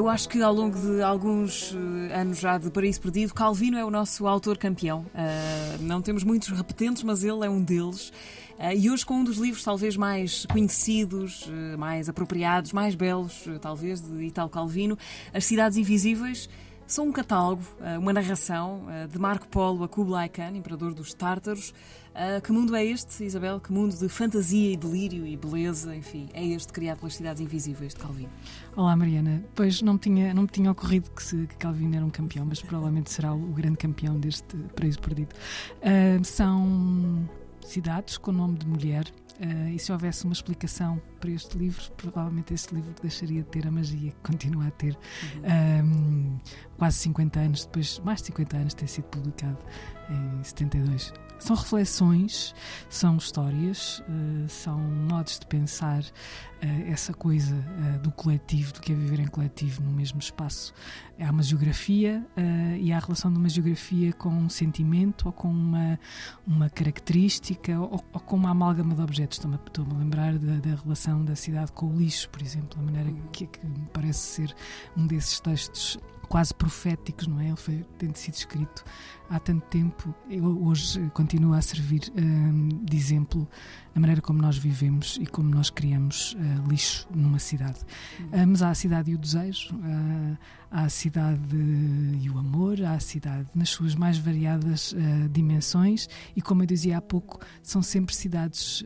Eu acho que ao longo de alguns eh, anos já de Paraíso Perdido, Calvino é o nosso autor campeão. Uh, não temos muitos repetentes, mas ele é um deles. Uh, e hoje com um dos livros talvez mais conhecidos, uh, mais apropriados, mais belos, talvez, de Italo Calvino, As Cidades Invisíveis. São um catálogo, uma narração de Marco Polo a Kublai Khan, imperador dos Tártaros. que mundo é este, Isabel? Que mundo de fantasia e delírio e beleza, enfim, é este criado pelas Cidades Invisíveis de Calvino? Olá, Mariana. Pois não me tinha, não me tinha ocorrido que, se, que Calvino era um campeão, mas provavelmente será o, o grande campeão deste Paraíso Perdido. Uh, são cidades com nome de mulher, Uh, e se houvesse uma explicação para este livro, provavelmente este livro deixaria de ter a magia que continua a ter uhum. um, quase 50 anos depois, mais de 50 anos, ter sido publicado em 72. São reflexões, são histórias, uh, são modos de pensar uh, essa coisa do coletivo, do que é viver em coletivo no mesmo espaço. Há uma geografia e há a relação de uma geografia com um sentimento ou com uma, uma característica ou, ou com uma amálgama de objetos. Estou-me a lembrar da, da, relação da cidade com o lixo, por exemplo, a maneira que, que me parece ser um desses textos quase proféticos, não é? Ele foi, tendo sido escrito há tanto tempo, hoje continua a servir um, de exemplo na maneira como nós vivemos e como nós criamos uh, lixo numa cidade. Uh, mas há a cidade e o desejo, uh, a cidade e o amor, a cidade nas suas mais variadas dimensões e, como eu dizia há pouco, são sempre cidades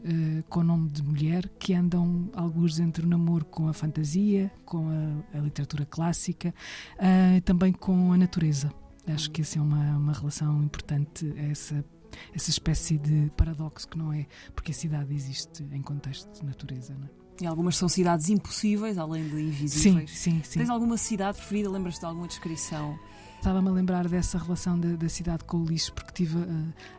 com o nome de mulher que andam alguns entre o namoro com a fantasia, com a, a literatura clássica também com a natureza. Acho que essa é uma, uma relação importante, essa, essa espécie de paradoxo que não é, porque a cidade existe em contexto de natureza. Não é? E algumas são cidades impossíveis, além de invisíveis. Sim, sim, sim. Tens alguma cidade preferida? Lembras-te de alguma descrição? Estava-me a lembrar dessa relação da, da, cidade com o lixo, porque estive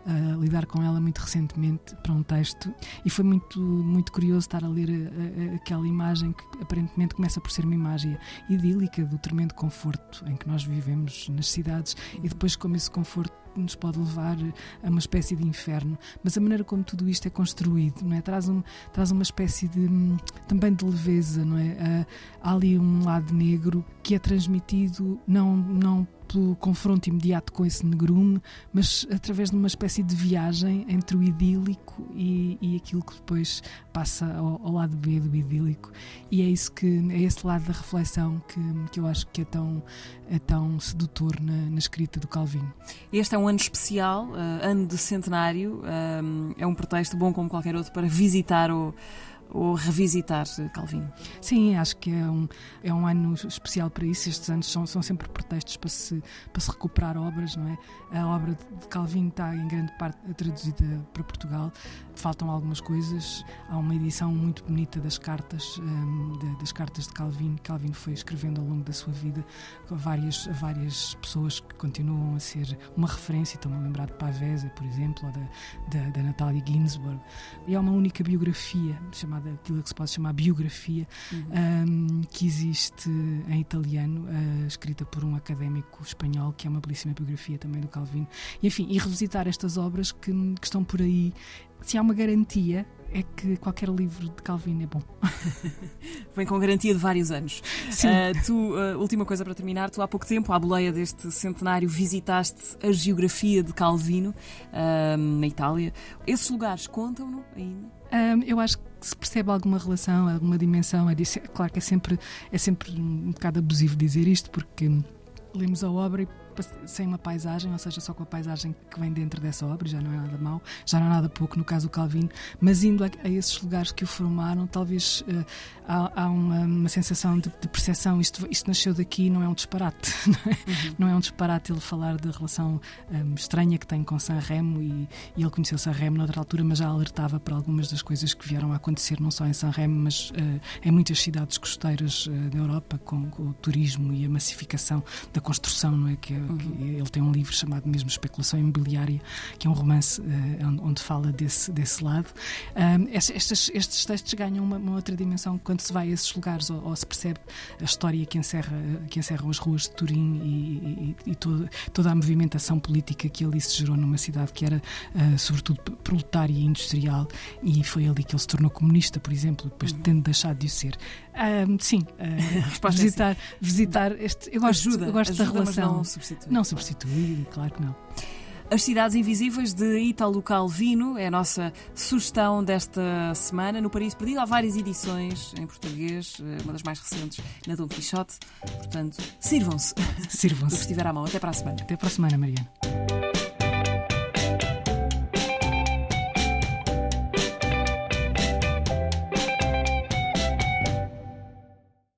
a, a, lidar com ela muito recentemente para um texto e foi muito, muito curioso estar a ler a, a, aquela imagem que aparentemente começa por ser uma imagem idílica do tremendo conforto em que nós vivemos nas cidades e depois como esse conforto nos pode levar a uma espécie de inferno, mas a maneira como tudo isto é construído, não é? Traz, um, traz uma espécie de também de leveza, não é? Há ali um lado negro que é transmitido não não pelo confronto imediato com esse negrume, mas através de uma espécie de viagem entre o idílico e, e aquilo que depois passa ao, ao, lado B do idílico. E é isso que é esse lado da reflexão que, que eu acho que é tão, é tão sedutor na, na escrita do Calvino. Este é um ano especial, uh, ano de centenário, uh, é um pretexto bom como qualquer outro para visitar o ou revisitar Calvino? Sim, acho que é um, é um ano especial para isso. Estes anos são, são sempre pretextos para se, para se recuperar obras, não é? A obra de Calvino está em grande parte traduzida para Portugal. Faltam algumas coisas. Há uma edição muito bonita das cartas, um, de, das cartas de Calvino. Calvino foi escrevendo ao longo da sua vida várias, várias pessoas que continuam a ser uma referência. Estou-me a lembrar de Pavese, por exemplo, ou da, da, da Natália Ginsburg. E há uma única biografia chamada chamada, aquilo que se pode chamar biografia, uhum. um, que existe em italiano, uh, escrita por um académico espanhol, que é uma belíssima biografia também do Calvino. E, enfim, e revisitar estas obras que, que estão por aí. Se há uma garantia, é que qualquer livro de Calvino é bom. Vem com garantia de vários anos. Sim. Uh, tu, uh, última coisa para terminar, tu há pouco tempo, à boleia deste centenário, visitaste a geografia de Calvino uh, na Itália. Esses lugares contam-no ainda? Um, eu acho que se percebe alguma relação, alguma dimensão, é claro que é sempre, é sempre um bocado abusivo dizer isto, porque lemos a obra e sem uma paisagem, ou seja, só com a paisagem que vem dentro dessa obra, já não é nada mau, já não é nada pouco, no caso do Calvino, mas indo a, a esses lugares que o formaram, talvez uh, há, há uma, uma, sensação de, de percepção, isto, isto nasceu daqui, não é um disparate, não é, uhum. não é um disparate ele falar da relação um, estranha que tem com Sanremo e, e ele conheceu Sanremo noutra altura, mas já alertava para algumas das coisas que vieram a acontecer, não só em Sanremo, mas uh, em muitas cidades costeiras uh, da Europa, com, com, o turismo e a massificação da construção, não é? Que Uhum. Ele tem um livro chamado mesmo Especulação Imobiliária, que é um romance onde fala desse, desse lado. Estes, estes textos ganham uma, uma, outra dimensão quando se vai a esses lugares ou, ou, se percebe a história que, encerra, que encerram as ruas de Turim e, e, e toda, toda a movimentação política que ali se gerou numa cidade que era, sobretudo, proletária e industrial, e foi ali que ele se tornou comunista, por exemplo, depois de tendo deixado de o ser. Um, sim, uh, visitar, é sim. visitar este. Eu gosto, ajuda, eu gosto ajuda, da relação. não substitui. Não substitui, claro que não. As Cidades Invisíveis de Ítalo Calvino é a nossa sugestão desta semana. No Paris Perdido há várias edições em português, eh, uma das mais recentes na Dom Quixote. Portanto, sirvam-se. Sirvam-se. Que estiver à mão. Até para a semana. Até para a semana, Mariana.